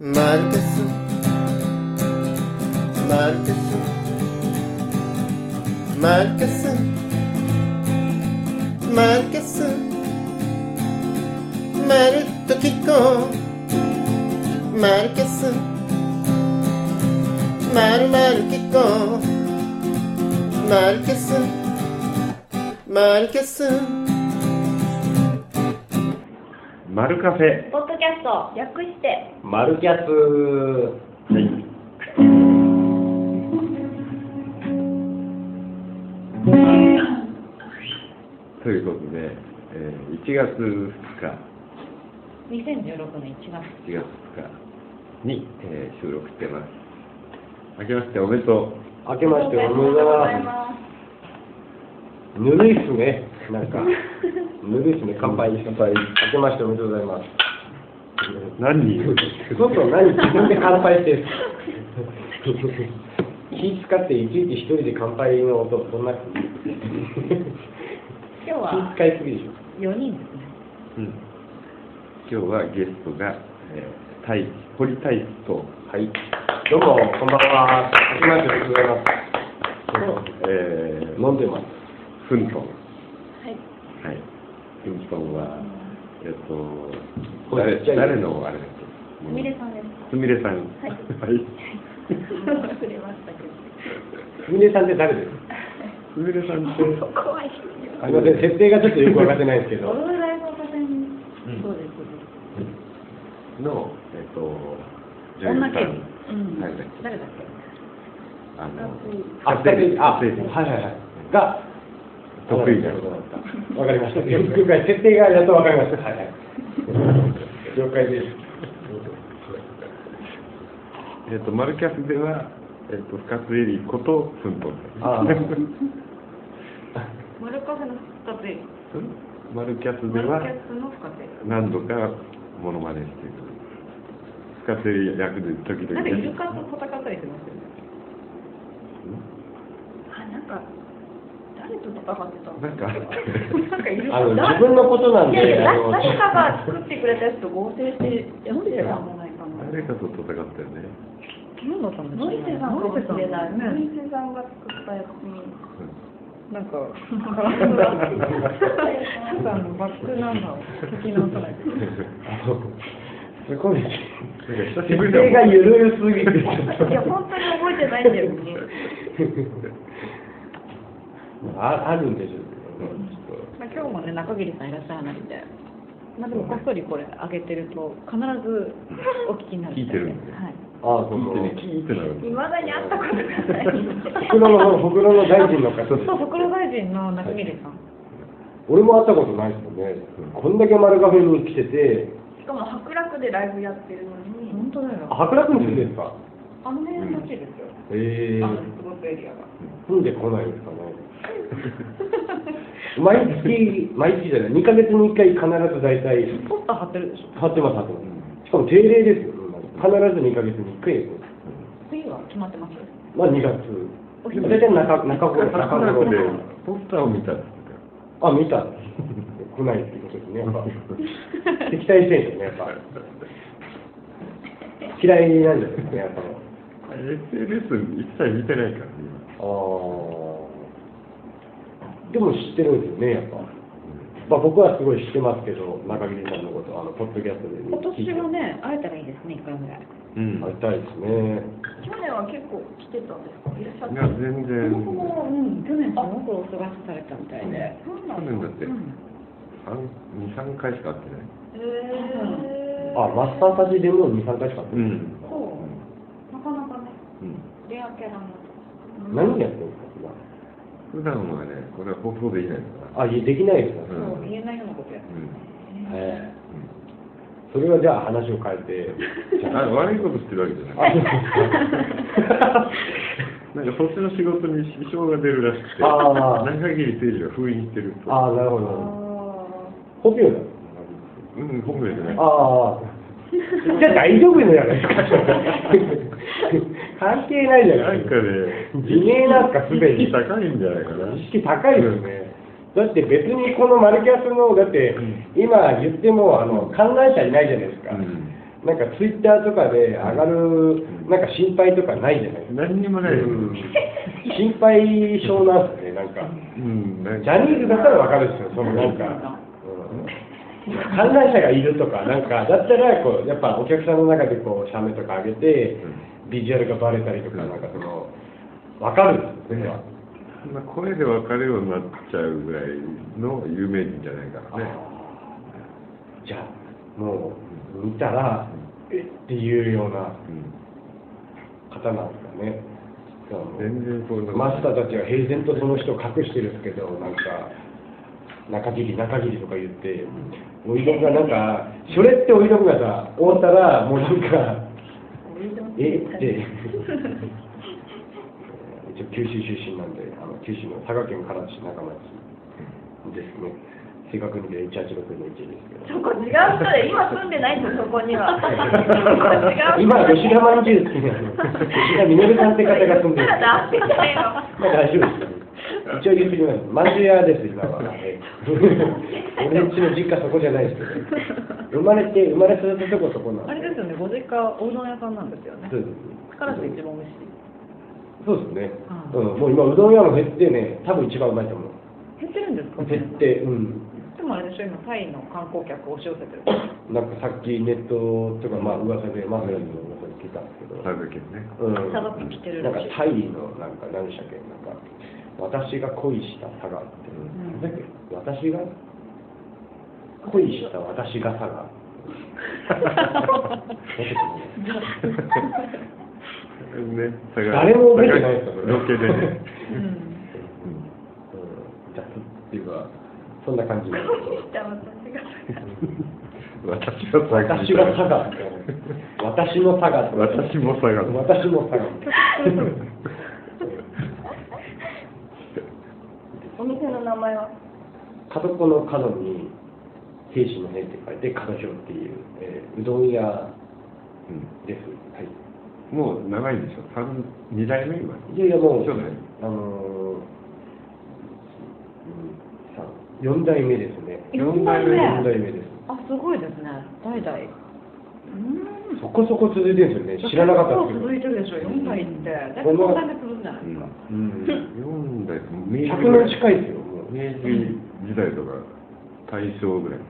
マルケスマルケスマルケスマルケスまるっと聞こうマルケスまるまる聞こうマルケスマルケスマルカフェ。キャスト略してマルキャス。はい。ということで、えー、1月2日、2016年1月1月2日に、えー収録してます。明けましておめでとう。明けましておめでとうございます。ぬるいっすね。なんか、ぬるいっすね。乾杯。乾杯。明けましておめでとうございます。何人そうそう、何自分で乾杯してる？気使っていちいち一人で乾杯の音、そんな。今日は気使いすぎでしょ。4人ですねうん、今日はゲストが、えー、太一堀太一と、はい。どうも、こんばんは。明けましておめでとうございます。えー、飲んでます。フントン。はいはい。フントンは、えっと、これ誰誰のあれだっけすみれさんです。すみれさん。はい。触れましたけどすみれさんって。誰ですすみれさんって、怖いすみません、設定がちょっとよくわかってないんですけど。オロライブ岡線うん。そうです。そうですの、えっと、女優さん。誰だっけ誰だっけ？あの、あ、はいはいはい。が、得意。わかりました。了解、設定がやっとわかりました。はいはい。了解です。えっと、マルキャスでは、えっと、深津絵里ことフントンあ マルカフェの深手マルキャスではマルキャスの深手何度かモノマネしている。深津絵里役で時々なんかイルカと戦ったりしますよねあなんか誰と戦ってたの？なんかなんかいるあの、自分のことなんいやいで、やあの、誰かが作ってくれたやつと合成してやってたんじゃないかな誰かと戦ったよね。何だったんですかノイセさんかもしれない。ノねイセさんが作ったやつに。なんか、なんかあのバックナンバーを聞き直さないと。あのすごい。なんか久しぶり設定がゆるすぎて、いや、本当に覚えてないんだよね。ああるんでしょうけどね。まあ、今日もね、中桐さんいらっしゃらないんで、まあ、でもこっそりこれ上げてると、必ずお聞きになる聞いてるんではい。ああ、そうそう。聞いてね、キーってなる。いまだに会ったことがない。ほくろの、ほくろの大臣の方です。そう、袋大臣の中桐さん。俺も会ったことないですよね。こんだけ丸カフェに来てて、しかも白楽でライブやってるのに、本当だよ。あ白楽に住んでるんですか？あの辺らしいですよ。へえあの出没エリアが。住んでこないんですかね。毎月、毎月じゃない、2ヶ月に1回必ず大体、ポスター貼ってるでしょ。貼ってます、貼ってます。しかも定例ですよ、必ず2ヶ月に1回ですよ。次は決まってます？まあ2月。大体中中頃、頃でポスターを見たんですあ、見た。来ないってことですね、やっぱ。敵対してるんですね、やっぱ。嫌いなんじゃないですかね、やっぱ。か。SNS 一切見てないからね、あーでも知ってるんですよね、やっぱ。まあ、僕はすごい知ってますけど、中桐さんのこと、あのポッドキャストで今年はね、会えたらいいですね、一回ぐらい。今。会いたいですね。去年は結構来てたんですか？いらっしゃっいや、た全然。そもそも、うん、去年すごくお過ごしされたみたいで。去年だって、うん三二三回しか会ってない。へーあ、マッサージでも2、3回しか会ってない。ん。そう、なかなかね、うん。レアキャラの。何やってるんですか、普段はね、これは放送できないから。今。あ、いえできないですか、うんそう、言えないようなことやってうん。ええそれはじゃあ話を変えて。あ悪いことしてるわけじゃない。あ なんかそっちの仕事に支障が出るらしくて、あー中桐誠二が封印してると。あー、なるほど。あ本名なんですうん、本名じゃない。ああ。じゃあ大丈夫じゃないですか。関係ないじゃなないんかですか。ね、自明なんかすでに意識高いんじゃないかな。意識高いですね。だって別にこのマルキャスの、だって今言ってもあの観覧車いないじゃないですか。うんなんかツイッターとかで上がる、なんか心配とかないじゃないですか。何にもないよ。うん心配性なんですね、なんか。うん、ジャニーズだったらわかるんですよ、そのなんか。うん観覧車がいるとか、なんか、だったらこう、やっぱお客さんの中でこう、写メとか上げて、ビジュアルがバレたりとか、なんかその、わかる？んですよ、それは。そんな声で分かるようになっちゃうぐらいの有名人じゃないからね。じゃあ、もう、見たら、え？っていうようなうん方なんですかね。全然こうマスターたちは平然とその人を隠してるんですけど、なんか、中切り、中切りとか言って、おいどんがなんか、それっておいどんがさ、終わったら、もうなんか、えって、一応九州出身なんで、あの九州の佐賀県唐津市中町ですね。正確に言うと186の1ですけど。そこ違う人で今住んでないんですそこには 今、吉田まんじゅうっていうの、吉田みのるさんって方が住んでる。だから大丈夫です。一応言ってきます。まんじゅう屋です、今は。ええ俺んちの実家そこじゃないですけど。生まれて、生まれ育ったとこそこなんで。あれですよね、ご実家、おうどん屋さんなんですよねそう。ですからし一番美味しい。そうですね。ううん、もう今、うどん屋も減ってね、多分一番うまいと思う。減ってるんですか？減って、うん。でもあれでしょ、今、タイの観光客押し寄せてる。なんかさっきネットとか、まあ噂で、マフラーの噂で聞いたんですけど。佐賀県ね。うん、佐賀県来てるなんかタイのなんか何でしたっけなんか私が恋した佐賀って、んなんだっけ私が恋した私が佐賀誰も覚えてないですよそれ。ロケでね。うん。うん。雑っていうかそんな感じ 私が私が佐賀。私が佐賀って。私の佐賀私も佐賀私も佐賀 お店の名前は？角っこの角に兵士の兵って書いて角兵っていう、えーうどん屋うんですはいもう長いでしょ？三二代目今？いやいやもう、そうだねあのーうん、さ4代目ですね。四代目？4代目です。あ、すごいですね。代々。うん。そこそこ続いてるんですよね。知らなかったんです結構続いてるでしょ、4代って。だいぶこの3代目続くじゃないですか。けど。うん。四代明治100年近いですよ。明治時代とか大正ぐらい。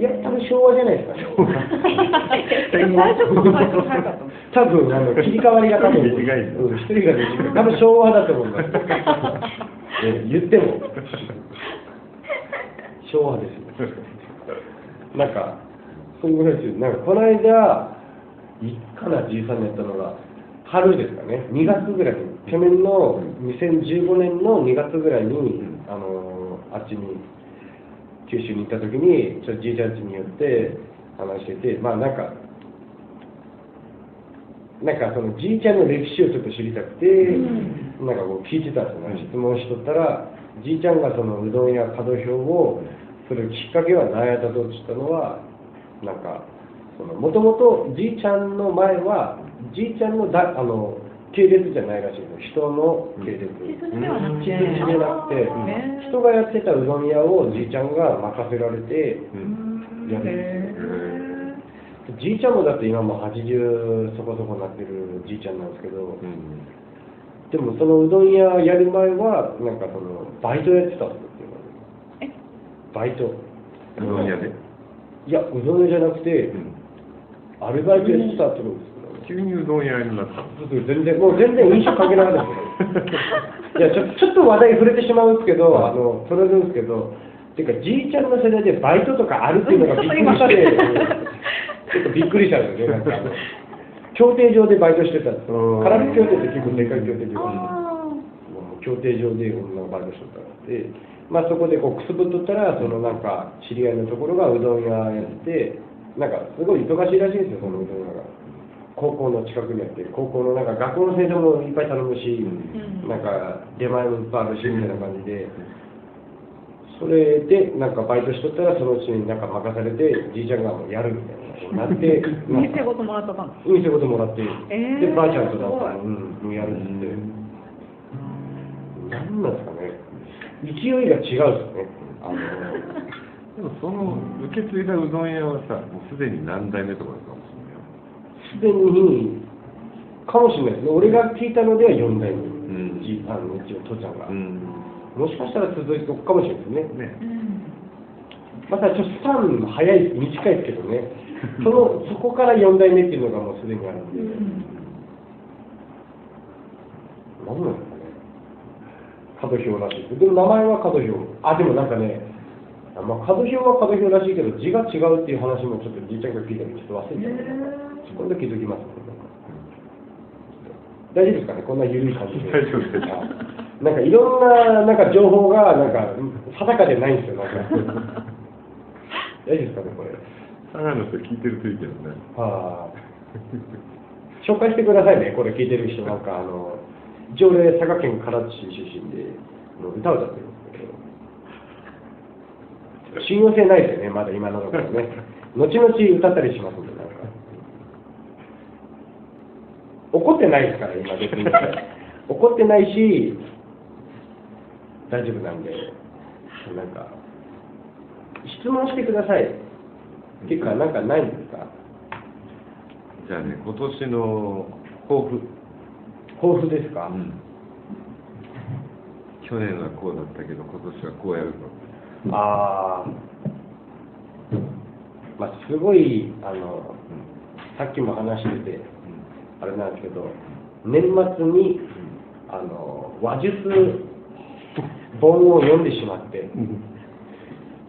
いや、多分昭和じゃないですか、ね。最初こそ最初早かったの。多分あの切り替わりが多分短いうん一人が短い。多分昭和だと思います。え言っても昭和ですよ。なんか、そういうことですよ。なんか、この間、いつかな、じいさんのやったのが、春ですかね、2月ぐらいに、去年の2015年の2月ぐらいに、あのーあっちに、九州に行った時に、ちょっとじいちゃん家に寄って話してて、まあなんか、なんかそのじいちゃんの歴史をちょっと知りたくて、なんかこう聞いてたんですよ。ね、質問しとったら、じいちゃんがそのうどんや角表をするきっかけは何やったとって言ったのは、なんか、もともとじいちゃんの前は、じいちゃんのだあの系列じゃないらしいの、人の系列。血筋ではなくて。血筋でなくて、へー人がやってたうどん屋をじいちゃんが任せられてうんやるんですよ。へじいちゃんもだって今もう80そこそこなってるじいちゃんなんですけど、うんでもそのうどん屋やる前は、なんかそのバイトやってたんですよ、バイト。うどん屋で？いや、うどん屋じゃなくて、うんアルバイトやってたってことです。急にうどん屋になった全然、もう全然飲食関係なかったですよ。いやちょ、ちょっと話題触れてしまうんですけど、あの、それるんですけど、ていうか、じいちゃんの世代でバイトとかあるっていうのが びっくりして、ちょっとびっくりしたんですよね、なんかあの、競艇場でバイトしてたんですよ。うんカラビ競艇って結構でかい競艇場があもう競艇場でバイトしとったんで、まあ、そこでこうくすぶっとったら、そのなんか知り合いのところがうどん屋やってて、なんかすごい忙しいらしいんですよ、そのうどん屋が。高校の近くにあって、高校のなんか学校の先生もいっぱい頼むし、なんか出前もいっぱいあるしみたいな感じで、それでなんかバイトしとったら、そのうちになんか任されて、じいちゃんがもうやるみたいなことになって、なんか店ごともらったんです店ごともらって、えーで、ばあちゃんとなんか、うん、やるって。なんなんですかね、勢いが違うんですよね。あのでもその受け継いだうどん屋はさ、もうすでに何代目とかかもしれない。すでに、かもしれないですね。俺が聞いたのでは4代目。んじあのうちの父ちゃんが。うんもしかしたら続いておくかもしれないですね。ねまたちょっとスパン早い、短いですけどね。その、そこから4代目っていうのがもうすでにあるんで。何なんですかね。角標らしいです。でも名前は角標。あ、でもなんかね、あまあ、角標は角標らしいけど、字が違うっていう話もちょっとじいちゃんが聞いたけど、ちょっと忘れちゃった。今度気づきます。大丈夫ですかね、こんな緩い感じで。大丈夫ですあなんかいろんななんか情報がなんか定かでないんですよ、なんか。大丈夫ですか？ね、これ。佐賀の人聞いてるといいけどねはあ、紹介してくださいね、これ聞いてる人、なんかあの、一応俺、佐賀県唐津市出身で、歌を歌ってる信用性ないですよね、まだ今のところね。後々歌ったりしますんで、なんか。怒ってないですから、今別に。怒ってないし、大丈夫なんで、なんか、質問してください。っていうか、なんかないんですか？じゃあね今年の抱負抱負ですか、うん去年はこうだったけど今年はこうやるとああ、まあ、すごい、あの、さっきも話してて、あれなんですけど、年末に、あの、話術本を読んでしまって、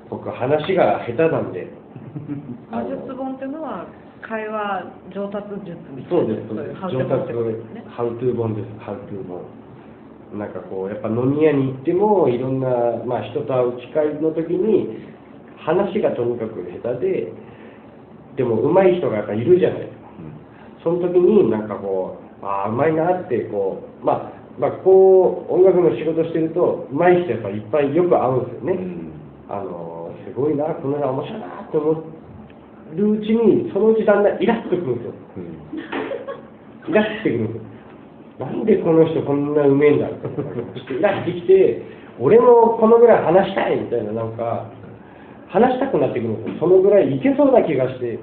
僕、話が下手なんで、話術本っていうのは会話上達術みたいなそうです、そうです。上達ハウトゥー本です、ハウトゥー本。なんかこう、やっぱ飲み屋に行っても、いろんな、まあ、人と会う機会の時に、話がとにかく下手で、でも上手い人がやっぱいるじゃないですか。その時になんかこう、ああ、うまいなって、こう、まあ、まあ、こう、音楽の仕事してると、うまい人やっぱいっぱいよく会うんですよね。うんあの、すごいな、この人面白いなって思るうちに、そのうちだんだんイラッとくるんですよ。イラってくるんですよ。なんでこの人こんなうめえんだって、ちょっとイラってきて、俺もこのぐらい話したいみたいな、なんか、話したくなってくるんですよ。そのぐらいいけそうな気がして、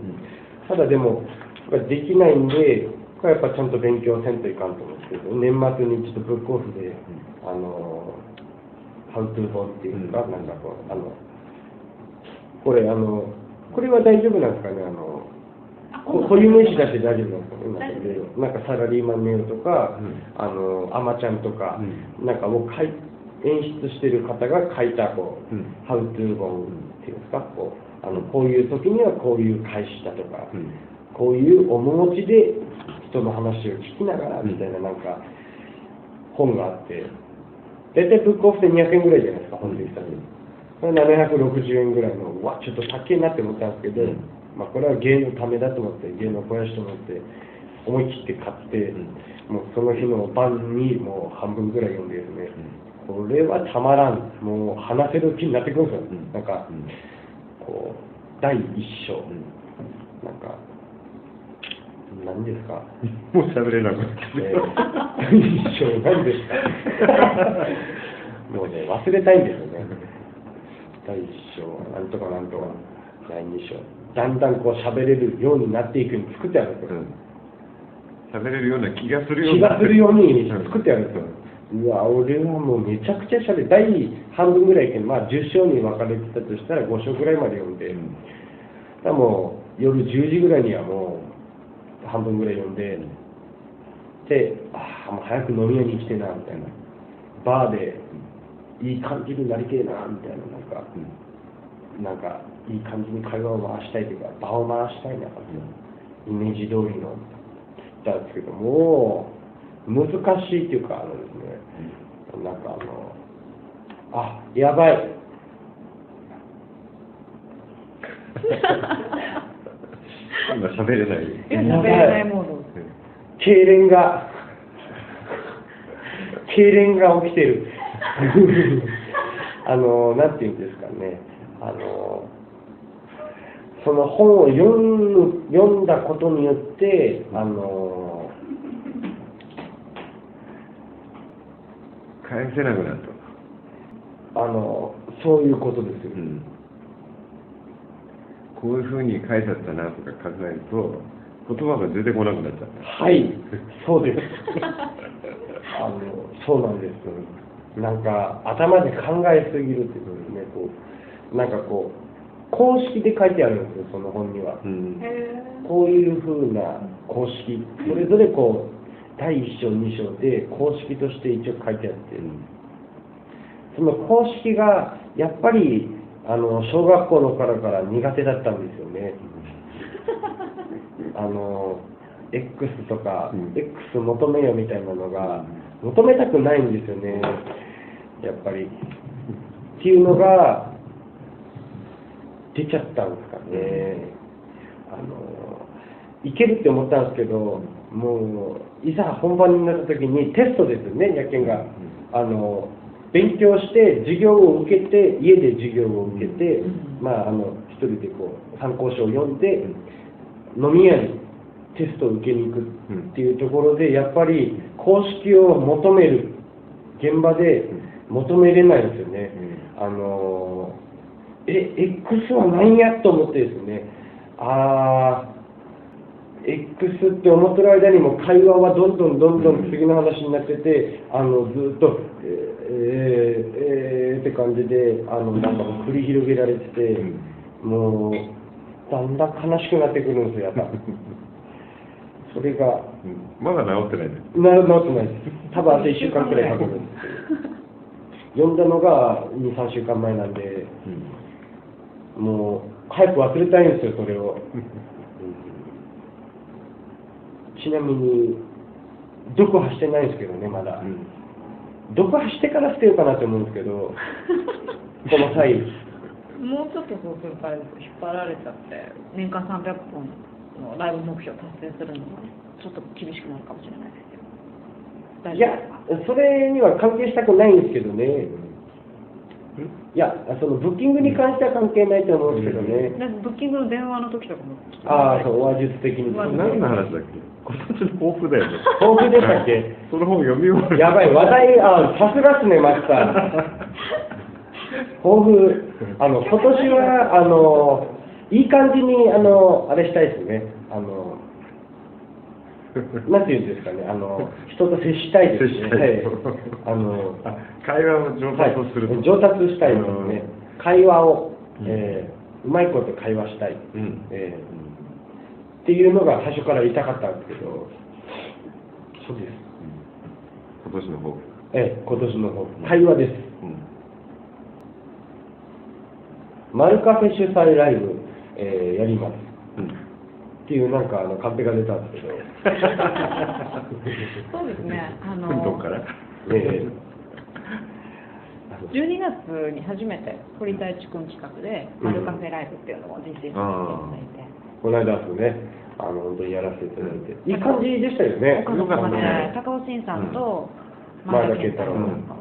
ただでも、できないんで、これやっぱちゃんと勉強せんといかんと思うんですけど、年末にちょっとブックオフで、あの、ハウトゥー本っていうか、うん。なんかこう、あの、これ、あの、これは大丈夫なんですかね、あの、こ固有名詞出して大丈夫なんですかね、なんかサラリーマンネオとか、うん。あの、アマちゃんとか、うなんかを書い演出してる方が書いた、こう、うん。ハウトゥー本っていうんですか、こう、あの、こういう時にはこういう返しだとか、うん。こういう面持ちで人の話を聞きながらみたいななんか本があって、大体ブックオフで200円ぐらいじゃないですか、本で言ったら。これ760円ぐらいの、うわ、ちょっと高いなって思ったんですけど、まあこれは芸のためだと思って、芸の肥やしと思って、思い切って買って、もうその日の晩にもう半分ぐらい読んでですね、これはたまらん、もう話せる気になってくるんですよ。うん。なんか、うん。こう、第一章。うん。なんか、何ですか？もう喋れなくなってえー一生何ですか？もうね、忘れたいんですよね。第一章、なんとかなんとか、第二章。だんだんこう喋れるようになっていくように作ってあるんですよ。喋れるような気がするよう気ながするように作ってあるんですよ。うわ、俺はもうめちゃくちゃ喋る。第半分ぐらいいけど、まあ10章に分かれてたとしたら5章ぐらいまで読んで、うん。もう夜10時ぐらいにはもう半分ぐらい読んで、で、ああ、もう早く飲み屋に来てな、みたいな。バーでいい感じになりてえな、みたいな、なんか、なんか、いい感じに会話を回したいというか、場を回したいな、イメージ通りの、言ったんですけども、難しいっていうか、あのですね、なんかあの、あ、やばい。今喋れないいや喋れないモード痙攣が、痙攣が起きてる。あの、なんていうんですかね、あの、その本を読む読んだことによって、あの、返せなくなると、あの、そういうことですよ。うんこういうふうに書いてあったなとか考えると言葉が出てこなくなっちゃった。はい、そうです。あの、そうなんです。なんか、頭で考えすぎるっていうことですね、こう、なんかこう、公式で書いてあるんですよ、その本には。うん。こういうふうな公式、それぞれこう、第1章、2章で公式として一応書いてあって、その公式がやっぱりあの小学校の頃から苦手だったんですよね。あの X とか、うん X 求めよみたいなのが求めたくないんですよね、やっぱり。っていうのが出ちゃったんですかね。あのいけるって思ったんですけど、もういざ本番になった時にテストですよね、野犬が。あの勉強して授業を受けて家で授業を受けて、うん。まああの一人でこう参考書を読んで、飲み屋にテストを受けに行くっていうところでやっぱり公式を求める現場で求めれないんですよね、あのえ X は何やと思ってですねああ X って思ってる間にも会話はどんどんどんどん次の話になってて、あのずっと、えー、えー、えーって感じで、あのなんか繰り広げられてて、もうだんだん悲しくなってくるんですよ、やっぱ。それが、うんまだ治ってないね。な治ってないです。多分あと1週間くらいかかるんです。読んだのが2、3週間前なんで、もう早く忘れたいんですよ、それを。ちなみに、読破してないんですけどね、まだ。読破してから捨てようかなと思うんですけど、この際、もうちょっとそうするから引っ張られちゃって年間300本のライブ目標達成するのはちょっと厳しくなるかもしれないですけど大いやそれには関係したくないんですけどね。いや、そのブッキングに関しては関係ないと思うんですけどね。ブッキングの電話の時とかもああ、そう、話術的に。何の話だっけ？今年の抱負だよね。豊富でしたっけ？その本読み終わる。やばい、話題、あ、さすがっすね、マスター。抱負、あの、今年は、あの、いい感じに、あの、あれしたいですね。あの、なんていうんですかね、あの、人と接したいですね。はいあの、あ会話を上達をすると。はい、上達したいですね。会話を、うんえーうまいこと会話したい。うん。えーっていうのが最初から言いたかったんですけど、そうです。今年の抱負。ええ、今年の方、会話です。うん。マルカフェ主催ライブ、えーやります。うん。っていうなんかあのカンペが出たんですけど、そうですね。あのどっから。ええ。12月に初めて堀田一君企画で「マルカフェライブ」っていうのを実施させていただいて、この間ですね、あの本当にやらせていただいて、いい感じでしたよね。よかったね高尾慎さんとうん。前田健太郎さんと、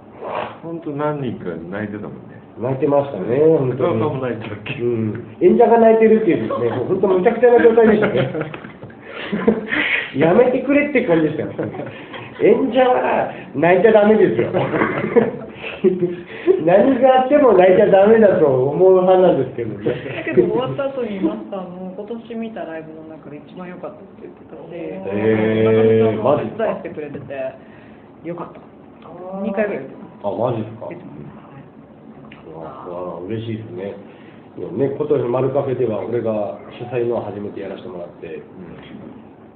本当何人か泣いてたもんね。泣いてましたね、本当に。歌も泣いてたっけうん、演者が泣いてるっていうですね、もう本当むちゃくちゃな状態でしたね。やめてくれって感じでしたよ。演者は泣いちゃダメですよ。何があっても泣いちゃダメだと思う派なんですけどね。だけど終わった後にマスターの今年見たライブの中で一番良かったって言ってたし、へーマジっすか？手伝いしてくれててよかった2回ぐらいあ、マジですか？ああ嬉しいですね。ね、今年のマルカフェでは俺が主催のを初めてやらせてもらって、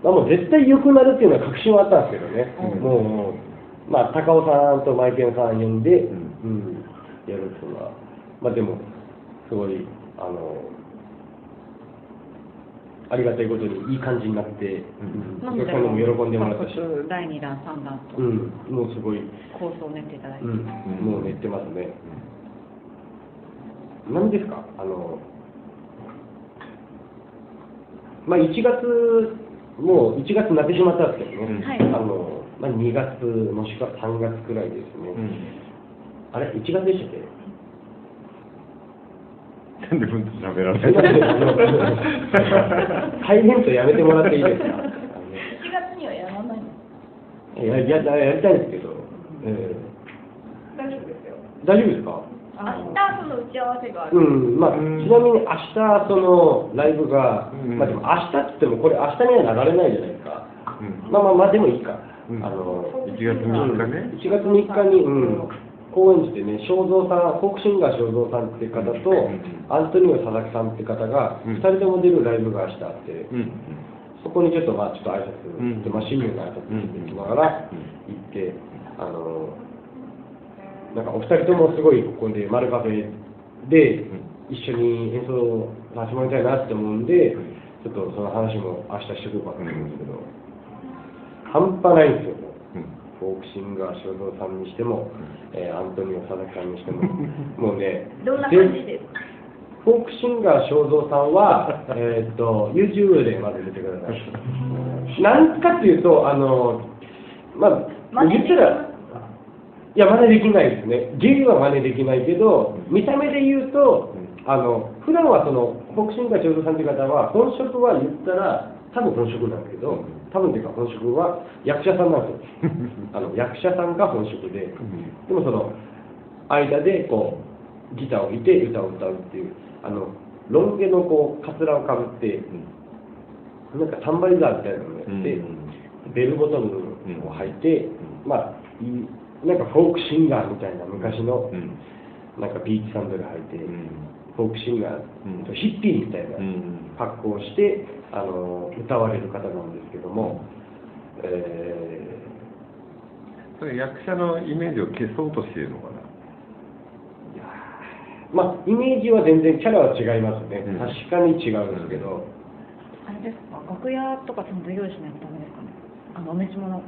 まあ、もう絶対良くなるっていうのは確信はあったんですけどね、うん。もうまあ、高尾さんとマイケンさん呼んで、ううんやるっていうのは、まあでも、すごい、あの、ありがたいことにいい感じになって、うんお客さんにも喜んでもらったし、第2弾3弾と。うん、もうすごい、構想を練っていただいて、うん、もう寝てますね。何ですか？あの、まあ1月、もう1月になってしまったんですけどね、うん。はい。あの、まあ2月、もしくは3月くらいですね。うん。あれ ?1 月でしたっけ？なんでうんと喋らない？大変とやめてもらっていいですか？1月にはやらないややややりたいんですけど、え大丈夫ですよ。ー大丈夫ですか？明日その打ち合わせがある。うん、まあ、うん。ちなみに明日、そのライブが、うん。まあでも明日って言っても、これ、明日には流れないじゃないですか。うん。まあまあまあ、でもいいか。うん。あの、1月3日ね。1月3日に、うん、高円寺でね、正蔵さん、フォークシンガー正蔵さんっていう方と、うん。アントニオ佐々木さんって方が、うん。2人とも出るライブが明日あって、うん。そこにちょっとまあちょっと挨拶、うん。まあ、親友の挨拶に行きながら行って、あのなんかお二人ともすごいここでマルカフェで一緒に演奏させてもらいたいなって思うんで、ちょっとその話も明日してくるかと思うんですけど、半端ないんですよ、フォークシンガー正蔵さんにしても、えーアントニオ佐々木さんにしても、もうね、どんな感じです？か。フォークシンガー正蔵さんは、えーっと、YouTube でまず見てください。なんかっていうと、あの、まあ、言ったら、いや、真似できないですね。ゲリは真似できないけど、見た目で言うと、あの、普段はその、フォークシンガー正蔵さんっていう方は、本職は言ったら、多分本職なんですけど、多分っていうか本職は役者さんなんですよ。あの役者さんが本職で、でもその間でこうギターを置いて歌を歌うっていうあのロン毛のこうカツラをかぶってなんかタンバリザーみたいなのをやって、うんベルボトムを履いて、まあいいなんかフォークシンガーみたいな昔のうん。なんかビーチサンダル履いて、うん。フォークシンガー、うん。ヒッピーみたいなうん。格好をしてあの歌われる方なんですけども、えそれ役者のイメージを消そうとしているのかな？まあイメージは全然キャラは違いますね、うん。確かに違うんですけど、あれですか？楽屋とかちゃんと用意しないとダメですかね？あのお召し物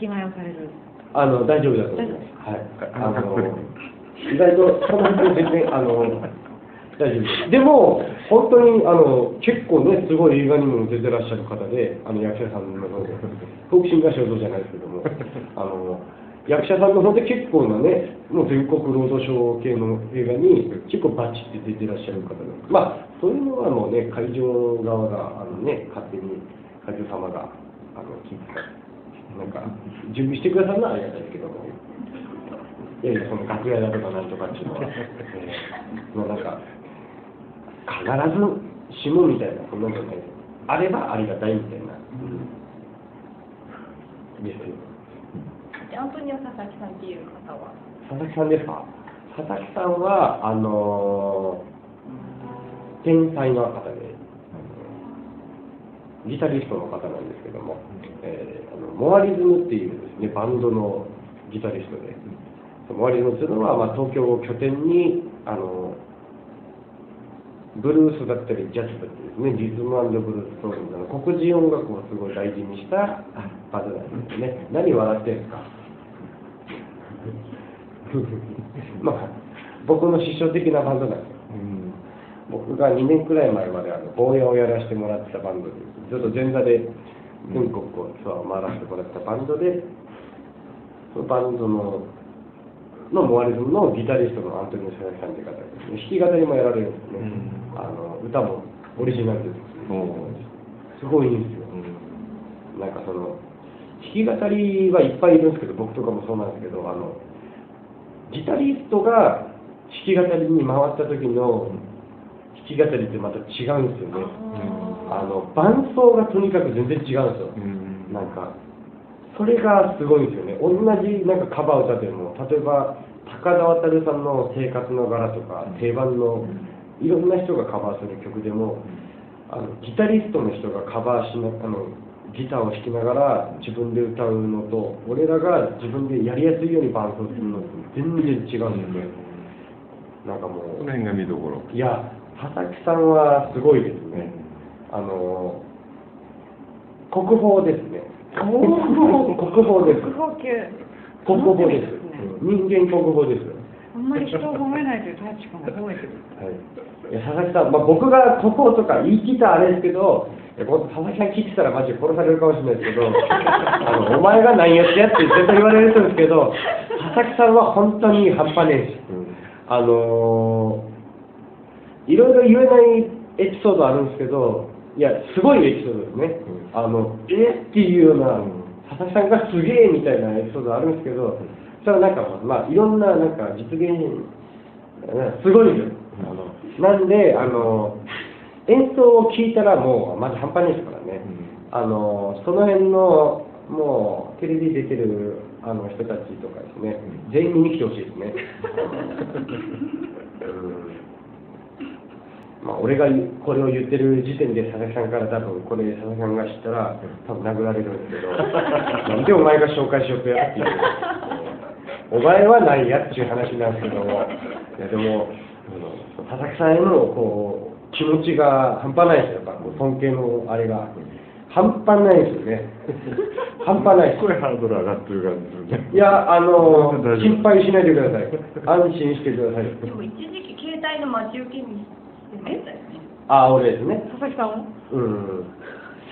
着替えをされるあの大丈夫だと思います。大はい。あの意外とその辺全然あの大丈夫です。でも本当にあの結構ねすごい映画にも出てらっしゃる方で、あの役者さんの方で、フォークシンガー肖像じゃないですけども、あの役者さんの方で結構なね、もう全国ロードショー系の映画に結構バチって出てらっしゃる方で、まあそういうのはもうね会場側があのね勝手に会場様があの聞いてなんか準備してくださるのはありがたいですけども。いやいや、その楽屋だとかなんとかっていうのは、え ーもうなんか、必ずしもみたいな、そんなんじゃないあればありがたいみたいな。ですよ。でアントニオ佐々木さんっていう方は？佐々木さんですか？佐々木さんは、あのー天才の方で、ギタリストの方なんですけども、えーモアリズムっていうですね、バンドのギタリストで、モアリズムっていうのは、まあ、東京を拠点に、あのブルースだったりジャズだったりですね、リズムブルースそういうの黒人音楽をすごい大事にしたバンドなんですね。何笑ってんですか？まあ、僕の師匠的なバンドなんですよ。僕が2年くらい前まであの坊やをやらせてもらってたバンドで、ずっと前座で全国をツアーを回らせてもらったバンドで、そのバンドののモアリズムのギタリストのアントニオ・佐々木さんという方ですね、弾き語りもやられるんですね、うんあの歌もオリジナルです、おすごいいいんですよ。なんかその弾き語りはいっぱいいるんですけど僕とかもそうなんですけどあのギタリストが弾き語りに回った時の弾き語りってまた違うんですよねあの伴奏がとにかく全然違うんですよ。うん。なんかそれがすごいんですよね。同じなんかカバー歌でも例えば高田渉さんの「生活の柄」とか定番のいろんな人がカバーする曲でもあのギタリストの人がカバーしなあのギターを弾きながら自分で歌うのと俺らが自分でやりやすいように伴奏するのと全然違うんですよ。ねなんかもうこの辺が見どころ。いや佐々木さんはすごいですねあの国宝ですね。国宝です。国宝級。国宝です。ね。人間国宝です。あんまり人を褒めないという太一君が褒めてる。はい、いや佐々木さん、まあ、僕が国宝とか言い切ったらあれですけど、いやこ佐々木さん聞いてたらマジで殺されるかもしれないですけど、あのお前が何やってやって絶対言われる人ですけど、佐々木さんは本当に半端ねえし、あのーいろいろ言えないエピソードあるんですけど、いや、すごいエピソードですね。あの、え？っていうような、佐々木さんがすげえみたいなエピソードあるんですけど、それはなんか、まあ、いろんな、なんか、実現すごいんですよ。あのなんで、あの、演奏を聞いたらもう、まず半端ないですからね。あの、その辺の、もう、テレビ出てるあの人たちとかですね、全員見に来てほしいですね。うんまあ、俺がこれを言ってる時点で佐々木さんから多分これ佐々木さんが知ったら多分殴られるんですけど なんでお前が紹介しようとやっていうお前はないやっていう話なんですけど。もいやでもあの佐々木さんへのこう気持ちが半端ないですよ。やっぱ尊敬のあれが。半端ないですよね。半端ないです。すごいハードル上がってる感じですね。いやあの心配しないでください。安心してください。でも一時期携帯の待ち受けにしてましたよね。あ俺ですね佐々木さんもうん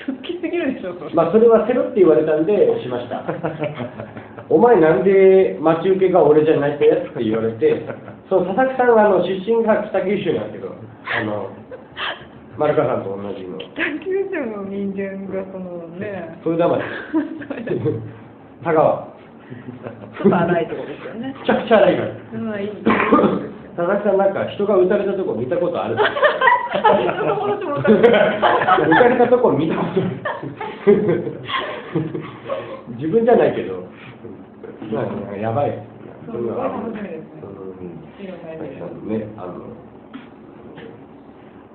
好きすぎるでしょまあそれはセロって言われたんでしました。お前なんで待ち受けが俺じゃないってやつって言われて、そう佐々木さんはあの出身が北九州なんですけど、あの丸川さんと同じの。北九州の人間がそのねそれだまで。佐川。ちょっと荒いとこですよねめ ちゃくちゃ荒いから。まあいい佐々木さんなんか人が撃たれたとこ見たことある？撃たれたとこ見たことある。自分じゃないけど、まあやばい。そうこれ楽しみですねうあの、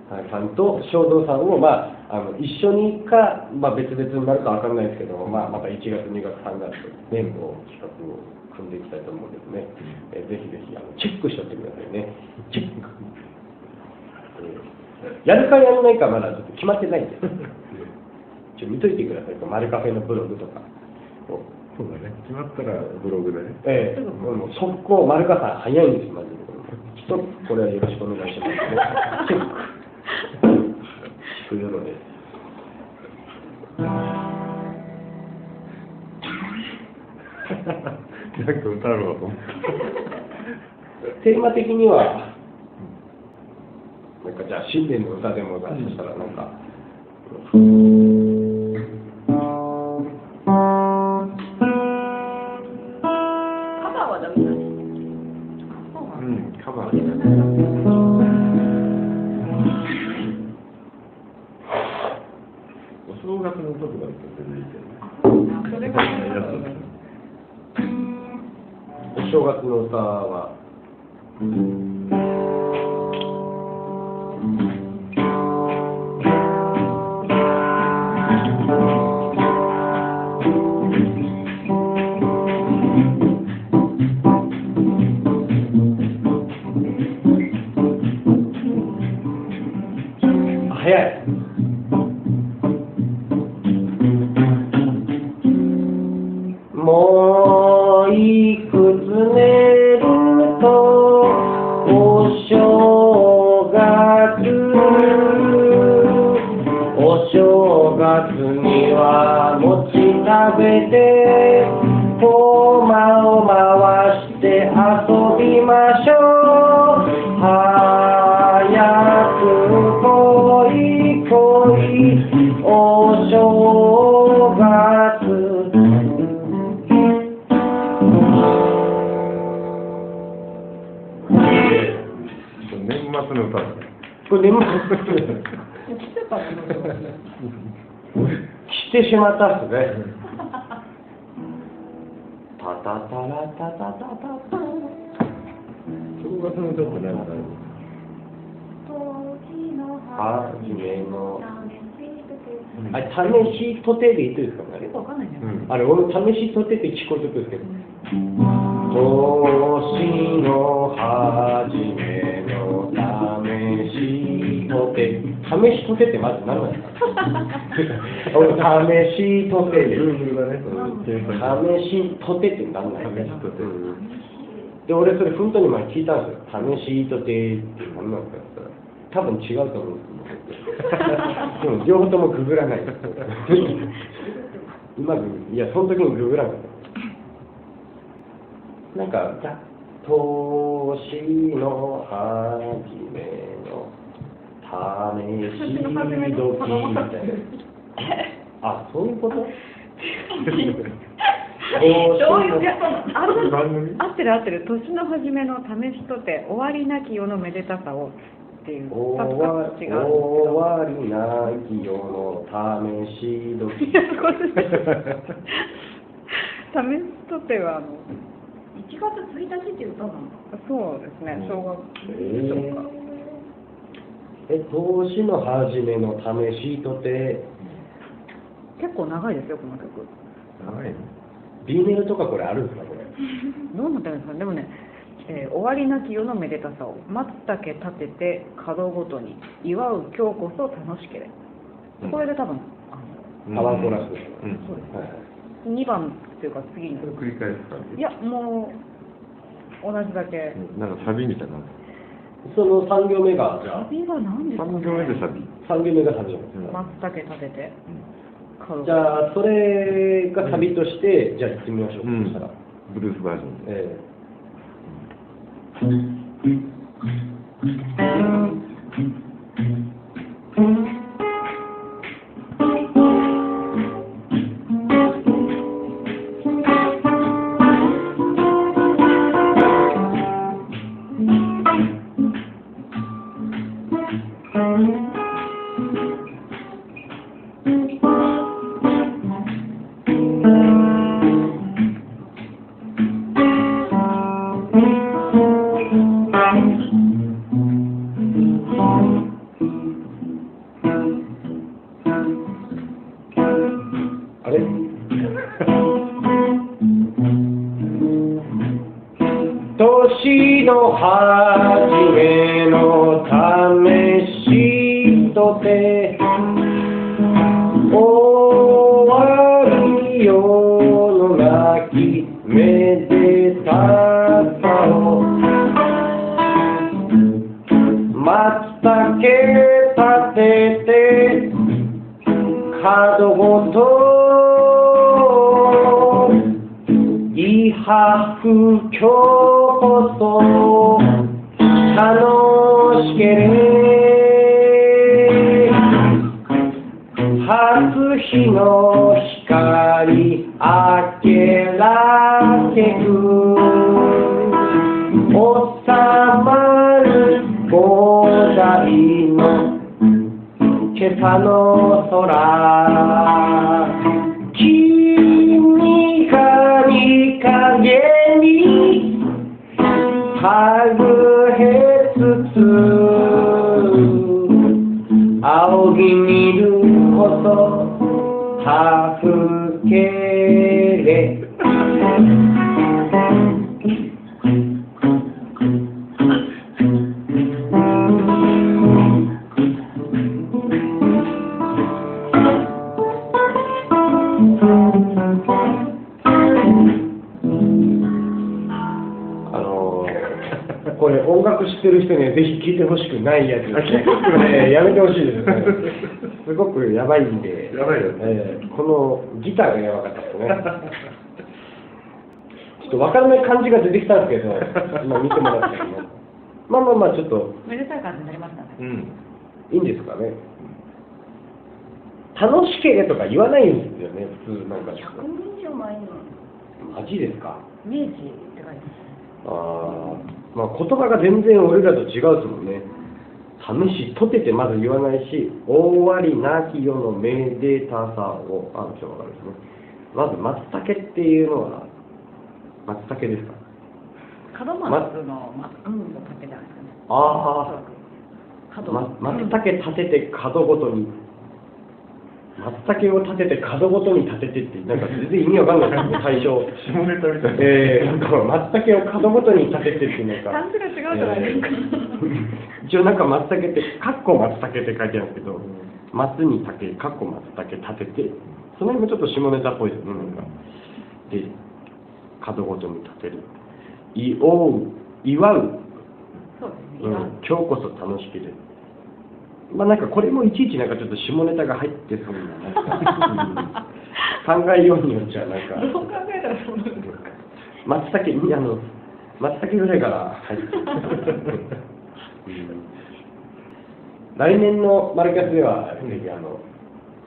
佐々木さんと正道さんを、まあ、あの一緒にか、まあ、別々になるかわかんないですけど、まあ、また1月、2月、3月とね、こう企画を組んでいきたいと思うんですね。えーぜひぜひあのチェックしておいてくださいね。チェック。えーやるかやらないかまだちょっと決まってないんで、ちょ見といてください、マルカフェのブログとか。そうだね。決まったらブログでね。ええもう速攻、丸川さん、早いんです、マジで。ちょっとこれはよろしくお願いします、ね。チェック。というので。ャック歌うのかと思った。テーマ的には、なんかじゃあ、新年の歌でもだとしたら、なんか、カバーはダメなんですうん、カバー。月の歌は、あは餅食べてこまを回して遊びましょう早く来い来いお正月 年末の歌。これ年末来てたの来てしまったっすね。タタタラタタタタタ。正月の歌って何だろう。はじめの。あれ、試しとてで言っていいですかね。よくわかんないねうん。あれ、俺、試しとてって聞こえてくるんですけど。年の初めの試しとて。試しとてってまず何なんですか？俺、試しとてで。試しとてって何なん試しとてうんで、俺それ本当に前聞いたんですよ。試しとてって何なんですか？多分違うと思うんですよ。でも両方ともググらない。うまく、いや、その時にググらなかった。なんか、じゃ年の初めの試し時みたいな。あ、そういうこと？どういう。合ってる合ってる。年の初めの試しとて終わりなき世のめでたさをっていう。終2つかわ違う終わりなき世の試し時。いやこれ 試しとてはあの1月1日っていう歌なのそうですね。小学えとか。え年の初めの試しとて？結構長いですよこの曲。長いの？B メロとかこれあるんですかこれ？どうなってるんですか？でもね、えー終わりなき世のめでたさを松茸立てて角ごとに祝う今日こそ楽しけれうん。これで多分パワーコーラスですね。うん。そうです。はい。の2番っていうか次にそれ繰り返す感じいやもう同じだけ。うん。なんかサビみたいなその3行目がじゃあ。サビは何ですか3行目でサビ。3行目がサビ。松茸立てて。角じゃあそれがサビとして、じゃあ行ってみましょう、うん。そしたら、ブルースバージョンで。えあ音楽知ってる人にはぜひ聴いてほしくないやつですね。えーやめてほしいですね。すごくやばいんで。やばいよね。えーこのギターがやばかったですね。ちょっと分からない感じが出てきたんですけど今見てもらったけどまあまあまあちょっと。めでたい感じになりましたね。うん。いいんですかね。楽しけれとか言わないんですよね普通なんかちょっ100年以上前のとマジですか？明治って書いてますあーまあ言葉が全然俺らと違うですもんね。試しとててまず言わないし大わりなき世のめでたさをあちょっとわかるですね。まず松茸っていうのは松茸ですか？門松の、ま、うん、の竹じゃないですかね。あ角ま、松茸立てて角ごとに松茸を立てて角ごとに立ててってなんか全然意味わかんないですね最初下ネタみたいなえー、なんか松茸を角ごとに立ててってなんか漢字が違うじゃないですか、一応なんか松茸って、かっこ松茸って書いてあるんですけど、松に竹、かっこ松茸立てて、その辺もちょっと下ネタっぽいですね、なんか。で、角ごとに立てる。祝う、祝う、そうですね、うん、今日こそ楽しければ。まあなんかこれもいちいちなんかちょっと下ネタが入ってそうな、なんか、うん考えようによっちゃなんか。どう考えたらそうなんですか？松茸、あの、松茸ぐらいから入ってる、うん来年のマルキャスでは、ぜひあの、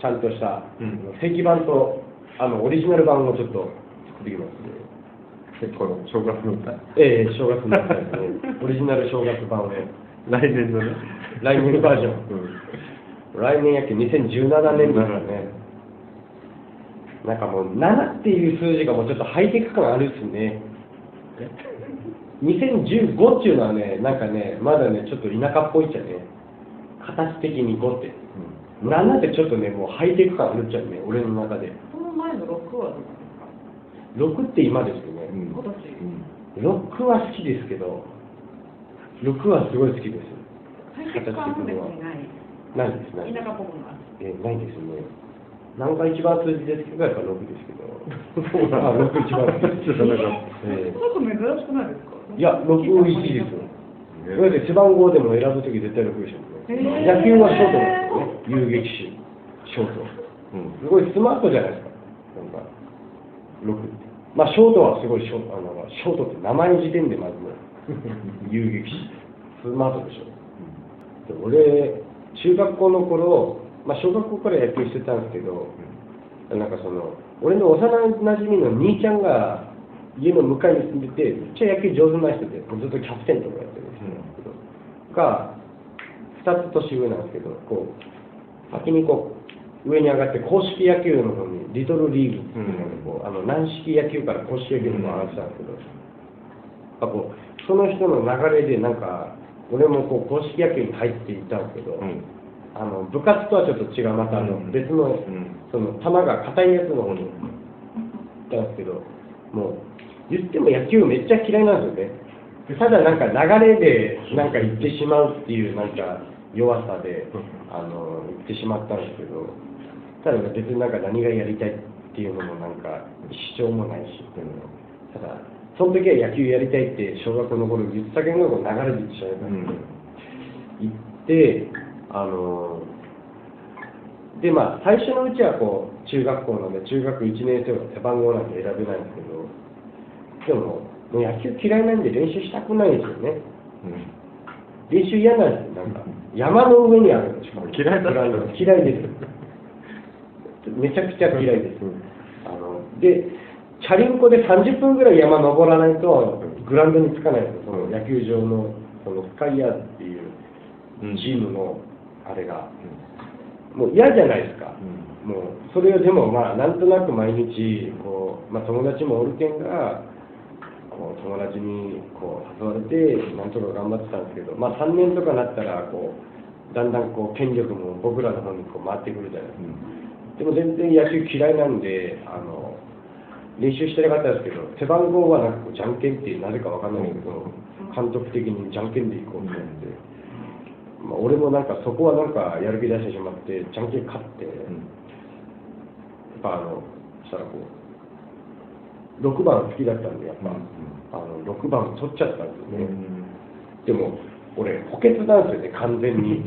ちゃんとした、うん正規版とあのオリジナル版をちょっとできますね。結構正月の歌ええ正月の歌ですね。オリジナル正月版を。来年のね 来年バージョン。うん来年やけ2017年ですからね。なんかもう7っていう数字がもうちょっとハイテク感あるっすね。2015っていうのはね、なんかね、まだね、ちょっと田舎っぽいっちゃね。形的に5って。7ってちょっとね、もうハイテク感あるっちゃね、俺の中で。その前の6はどうですか？6って今ですよね。うん今年6は好きですけど、6はすごい好きです。ハイテク感も別にないないです、ないです田。舎っぽくもあるえーないですね。なんか一番数字ですけど、やっぱ6ですけど。あ、6一番好きです。えちょっと珍しくないですか？ーいや、6いいですよ。だって背番号でも選ぶとき絶対6でしょ野球はショートなんですよね。遊撃手、ショート。うんすごいスマートじゃないですか。なんか、6って。まあ、ショートはすごいショート、あの、ショートって名前時点でまずもう、遊撃。手。スマートでしょ。で俺、中学校の頃、まあ、小学校から野球してたんですけど、なんかその、俺の幼なじみの兄ちゃんが家の向かいに住んでて、めっちゃ野球上手な人で、ずっとキャプテンとかやってるんですけど、が、2つ年上なんですけど、こう、先にこう、上に上がって公式野球の方に、リトルリーグっていうのでこう、あの軟式野球から公式野球の方に上がってたんですけど、あこうその人の流れでなんか俺もこう公式野球に入っていったんですけど、うん。あの部活とはちょっと違うまたあのうん。別の,、ん。その球が硬いやつの方に行ったんですけどもう言っても野球めっちゃ嫌いなんですよね。ただなんか流れでなんか行ってしまうっていうなんか弱さであの行ってしまったんですけどただ別になんか何がやりたいっていうのもなんか主張もないし、ただその時は野球やりたいって小学校の頃言ってたけど流れで行ってしまいました、行ってあのでまあ最初のうちはこう中学校なんで中学1年生は背番号なんて選べないんですけどでももう野球嫌いなんで練習したくないんですよね。練習嫌なんですよなんか。山の上にあるんですしかも嫌いだ嫌いです。めちゃくちゃ嫌いです、あのでチャリンコで30分ぐらい山登らないとグラウンドに着かないその野球場のそのスカイヤーっていううん。チームのあれが、もう嫌じゃないですか、もうそれをでもまあなんとなく毎日こう、まあ、友達もおるけんがこう友達にこう誘われてなんとか頑張ってたんですけど、まあ、3年とかなったらこうだんだんこう権力も僕らの方にこう回ってくるじゃないですか、でも全然野球嫌いなんであの練習してなかったですけど背番号はなんかこうじゃんけんってなぜかわかんないけど監督的にじゃんけんでいこうってやって、まあ、俺もなんかそこはなんかやる気出してしまってじゃんけん勝って、やっぱあのしたらこう6番好きだったんでやっぱ、あの6番取っちゃったんですよね、でも俺補欠なんですよね完全に。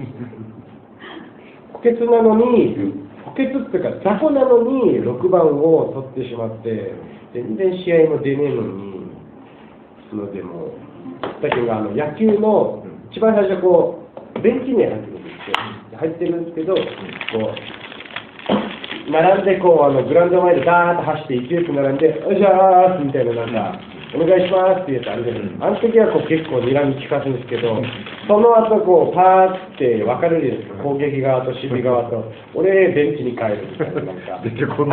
補欠なのに補欠っていうか雑魚なのに6番を取ってしまって全然試合も出ねえのにそのでもだけどあの野球の一番最初こうベンチに入ってるんですよ。入ってるんですけどこう並んでこうあのグラウンド前でダーッと走って勢いよく並んで「おいしゃーす」みたいななんか「お願いします」って言うやつあるじゃないであの時はこう結構睨み利かすんですけどその後こうパーって分かれるじゃないですか攻撃側と守備側と俺ベンチに帰るみたいななん あいつ補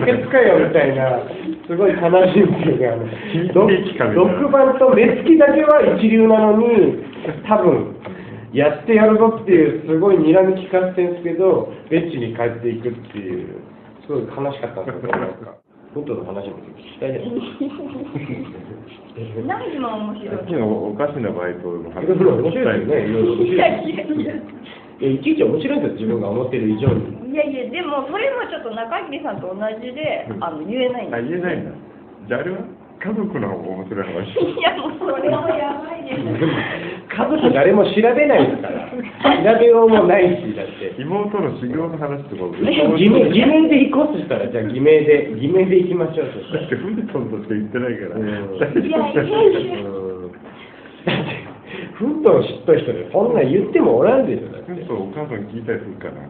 欠かよみたいなすごい悲しいんですよねあの 悲劇かみたいな。6番と目つきだけは一流なのに 多分やってやるぞっていうすごい睨み利かせてるんですけどベンチに帰っていくっていうすごい悲しかったんですよなんか本当の話も聞きたいです。何が面白いさっきのおかしなバイトの話面白いで。すよねいやいやいや。いやいちいち面白いんですよ自分が思ってる以上に。いやいやでもそれもちょっと中桐さんと同じで、あの言えないんあです言えないんだ。じゃああれは？家族の面白い話。いやもうそれもやばいです。家族誰も調べないから。調べようもないしだって。妹の修行の話とか？を偽名偽名で行こうとしたらじゃあ偽名で偽名で行きましょうそしたら。だってフルトンとしか言ってないから。いやいやいやうんだって、フントン知っとる人で、そんなん言ってもおらんでしょ、だって。そうお母さん聞いたりするかな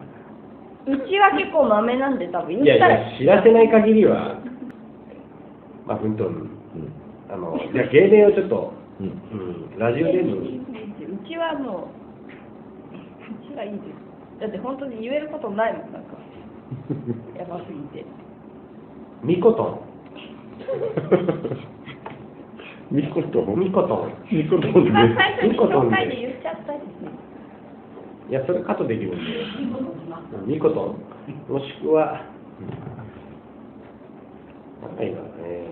うちは結構マメなんで多分いやい言ったらや、知らせない限りは、あ本当にうんあのじゃあ芸名をちょっと、うん。うん、ラジオネーム。うちはもううちはいいです。だって本当に言えることないもんなんか。やばすぎて。ミコトミコトンミコトンミコトン一番ね最初に紹介で。言っちゃったしいやそれカットできるんで。ミコトンもしくはなん。かいいかなね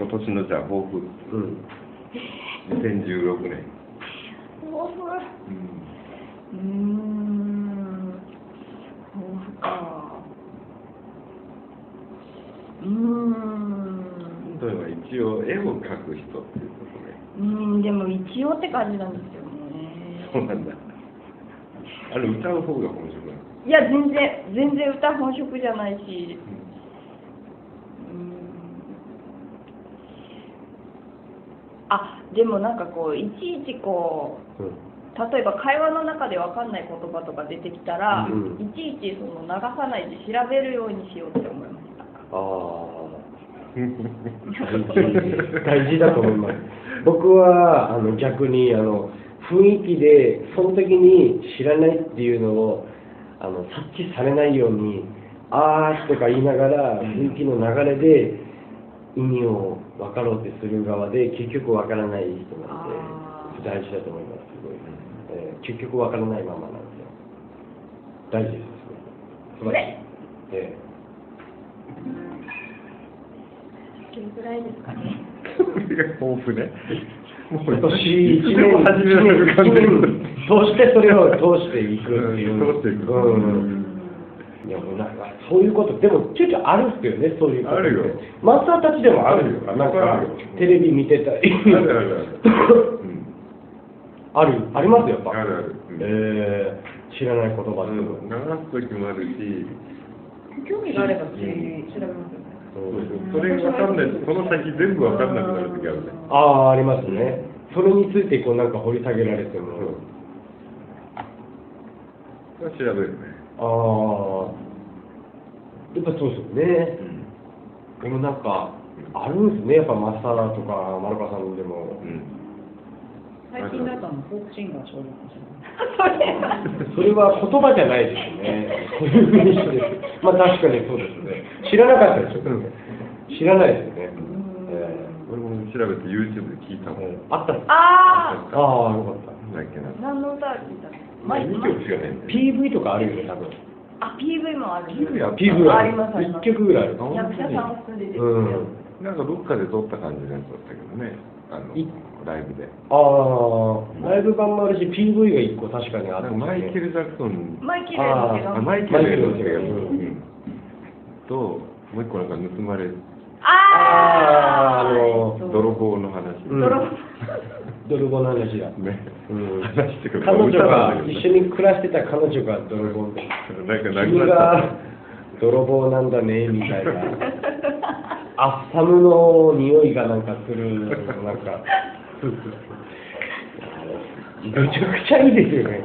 今年のじゃあ抱負。うん。2016年抱負うーん。抱負か。うーん。例えば一応絵を描く人っていうことでうーんでも一応って感じなんですよね。そうなんだ。あれ歌う方が面白い？いや全然全然歌本職じゃないし。うーあでもなんかこういちいちこううん。例えば会話の中で分かんない言葉とか出てきたら、うんいちいちその流さないで調べるようにしようって思いましたああ大事大事だと思います。僕はあの逆にあの雰囲気でその時に知らないっていうのをあの察知されないように「あー」とか言いながら雰囲気の流れで意味を分かろうってする側で結局分からない人なので大事だと思いますすごい、えー結局分からないままなんですよ。大事です素晴らしい、えそれぐらいですかね？それが抱負ねも今年一年始める感してそれを通していくっていう、うん。通していく。うん。いやもうなんかそういうこと。でもちょいちょいあるっすよねそういうことあるよ。マスターたちでもあるよ。あるよ。なんかテレビ見てたり。あるあるある。うんある。ありますやっぱ。あるある。うん。えー、知らない言葉って流す時もあるし。興味があれば調べますよね。それが分かんない。その先全部分かんなくなる時あるね。ああありますね。それについてこうなんか掘り下げられても。調べるね。ああやっぱそうですよね、でもなんか、あるんですね、やっぱマスターとか、丸川さんでもう。ん最近だとあのフォークシンガー少女かしら。それは言葉じゃないですよね。そういうふうにしてです。まあ確かにそうですね。知らなかったですよね。知らないですよね。え俺も調べて YouTube で聞いたもんーあったあああ、よかった。何の歌聞いたの？まあ2曲しかない PV とかあるよね、多分。あ PV もある。PV あった PV ありますあります。1曲ぐらいある。役者さんが住んでて。うん。なんかどっかで撮った感じのやつだったけどね。あのいライブで。ああ、ライブ版もあるし、PV が1個確かにあって、なんかマイケル・ジャクソン。マイケルだけど。あマイケルやマイケルつがうん。ともう一個なんか盗まれあーあの泥棒の話、うん。泥棒泥棒の話だ。ね、うん。話してくる彼女が一緒に暮らしてた彼女が泥棒でなんかなく君が泥棒なんだねみたいな。アッサムの匂いがなんかするなんかめちゃくちゃいいですよね。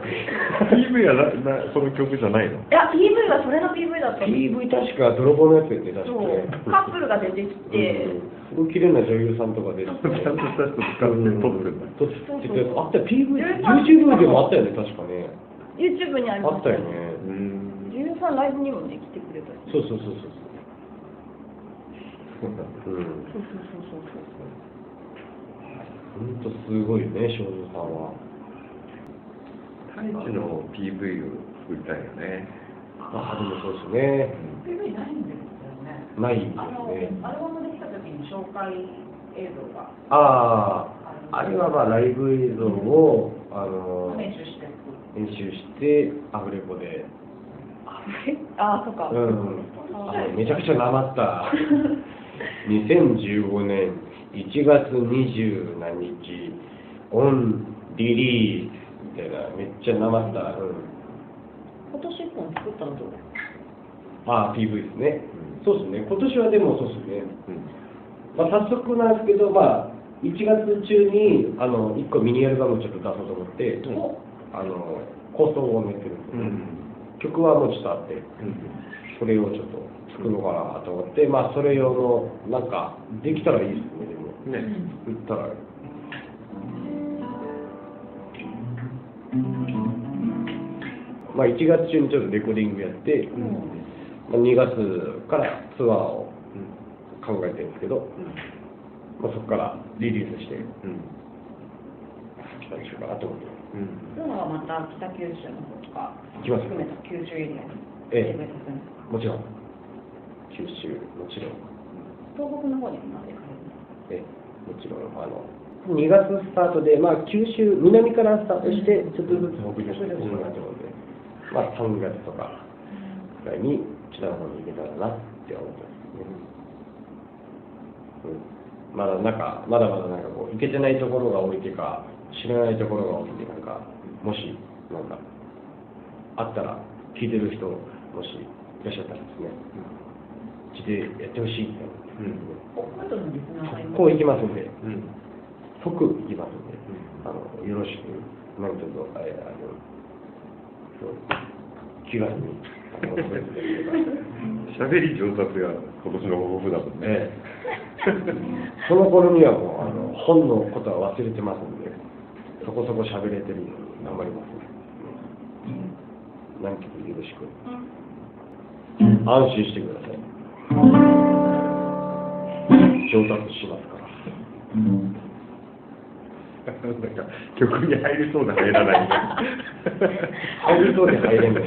た PV はななその曲じゃないの？いや PV はそれの PV だったの PV 確か泥棒のやつやって確かそう。ねカップルが出てきて、うん。すごい綺麗な女優さんとかで。ちゃんとした人使って撮ってんだ。撮っててあった PV YouTube でもあったよね確かね。YouTube にありましたあったよね。うん。女優さん。ライブにもね来てくれたしそうそうそう。そうそうなん。だうんそうそうそう。そう本当すごいよね少女さんは太一の PV を作りたいよねあでもそうですね PV ないんですよね。ないんですあの、ねアルバムできた時に紹介映像があああれはまあライブ映像をあの編集して編集してアフレコでああそっか、うんあのめちゃくちゃなまった2015年1月20何日オンリリースみたいなめっちゃなまった、うん、今年一本作ったのどうああ PV ですね、そうですね。今年はでもそうですね。うん。まあ、早速なんですけど、まあ、1月中にあの1個ミニアルバムをちょっと出そうと思って、あの構想を練ってるんですけど、うん。曲はもうちょっとあって、うん。それをちょっとくのかなと思って、まあそれ用のなんかできたらいいですねでも。ね。売ったらまあ1月中にちょっとレコーディングやって、まあ、2月からツアーを考えてるんですけど、まあ、そこからリリースしてうん。期待しようかなと思ってうん。はまた北九州の方とか行きます。含めた九州エリアにええもちろん。九州もちろん。東北の方にもなんで行かれるんですか？えもちろんあの2月スタートで、まあ、九州南からスタートしてちょっとずつ北上していくのがと思うんで、まあ、3月とかぐらいに北の方に行けたらなって思ってますね、うん、まだなんかまだまだなんかこう行けてないところが多いっていうか知らないところが多いんでなんかもしなんかあったら聞いてる人もしいらっしゃったらですね、来てやってほしいって思って。ますね、北海道のリスナーさんいますこう行きますんで、うん即行きますんで、あのよろしく、何卒あれあのそう気軽にあのお声掛けてください喋り上達が今年の抱負だもんねその頃にはもうあの本のことは忘れてますんで、そこそこ喋れてるので頑張りますんで、何曲よろしく、安心してください。上達しますから。なんか曲に入りそうで入らない入りそうで入れない。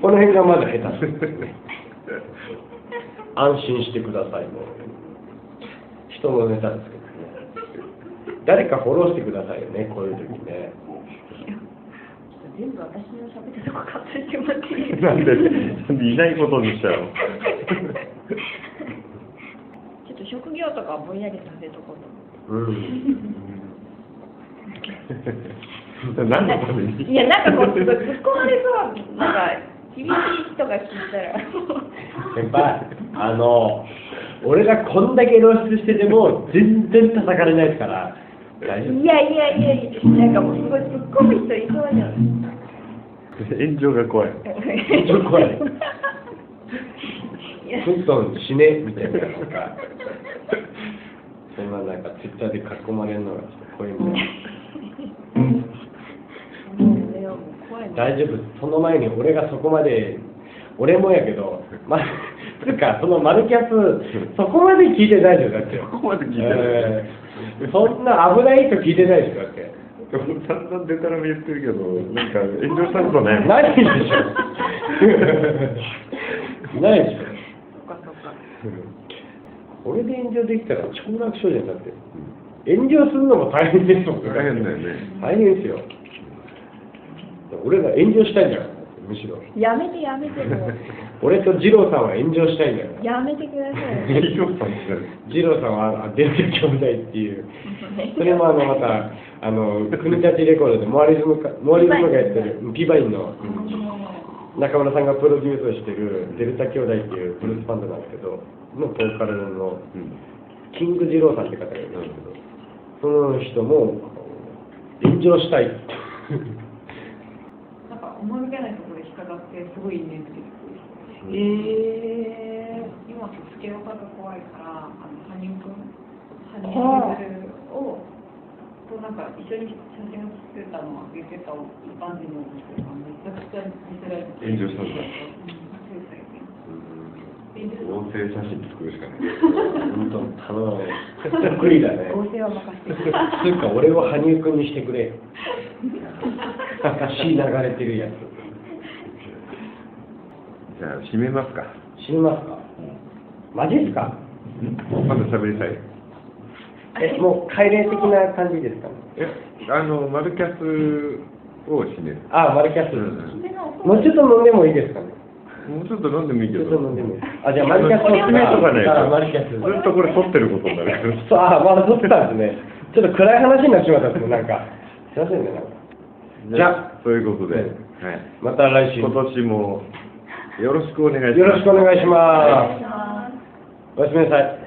この辺がまだ下手ですね。安心してください。もう人のネタですけどね。誰かフォローしてくださいよね、こういう時ね。全部私の喋ってるとこってなんでなんでいないことにしちゃうのちょっと職業とかぼんやりさせとこうとうん。何のために？いや、なんかこう、突っ込まれそう、なんか、厳しい人が聞いたら、先輩、あの、俺がこんだけ露出してても、全然叩かれないですから、大丈夫いやいやいやいや、なんかもうすごい突っ込む人いそうじゃん。炎上が怖い。ちょっと怖い。クントン死ねみたいな、なんか、そんななんかツイッターで囲まれるのがちょっと怖いんで、もうもう怖いな大丈夫、その前に俺がそこまで、俺もやけど、ま、つうか、そのマルキャス、そこまで聞いてないでしょ、だって。そこまで聞いてないえーそんな危ない人聞いてないでしょ、だって。散々デタラメ言ってるけどなんか炎上したことないもんないでしょ。ないでしょ。そっかそっか。これで炎上できたら超楽勝じゃんだって炎上するのも大変ですもん大変だよね大変ですよ俺が炎上したいんだからむしろやめてやめてもう。俺と二郎さんは炎上したいんだからやめてください。二郎さんはあデルタ兄弟っていう それもあのまたあの国立レコードでモアリズムかモアリズムがやってるピバインの中村さんがプロデュースしてるデルタ兄弟っていうブルースバンドなんですけどのボーカルのうんキング二郎さんって方がいるんですけど、その人も炎上したいって。思いがけないところで引っかかってすごいいいねって言ってえー、今スケロカが怖いからあの羽生くん羽生結弦をとなんか一緒に写真を作ったのは言ってた一般人の人がめちゃくちゃ見せられて炎上したんだうんそうですよね音声写真作るしかない本当頼むね。得意だね。合成は任せて つうか俺を羽生くんにしてくれ。血流れてるやつ。じゃあ締めますか死にますか？マジっすか？まだ喋りたいえ、もう帰れ的な感じですか？ね。えあのマルキャスを締めるあ、マルキャス。うんもうちょっと飲んでもいいですかね？もうちょっと飲んでもいいけちょどっと飲んでもいい。あ、じゃあマルキャス説明とかないあ、マルキャス。ずっとこれ撮ってることになるそう、あ、まだ撮ってたんですね。ちょっと暗い話になっちまったんですね、なんか。すいませんね、なんか。じゃあそういうことで、うんはい、また来週。今年もよろしくお願いしますよろしくお願いしまますす。おやすみなさい。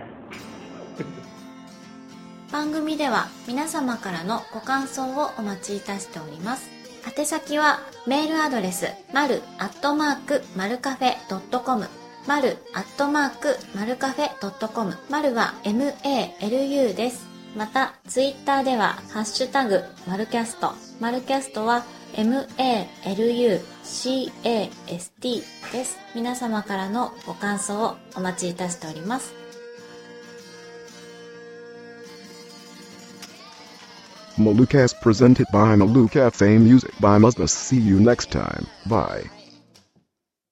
番組では皆様からのご感想をお待ちいたしております。宛先はメールアドレス、まるアットマーク、マルカフェドットコム、まるアットマークマルカフェ .com まるは MALU です。また、ツイッターでは、ハッシュタグ、マルキャスト。マルキャストは、m-a-l-u-c-a-s-t です。皆様からのご感想をお待ちいたしております。マルキャス presented by マルキャフェイン music by マズナス。See you next time. Bye.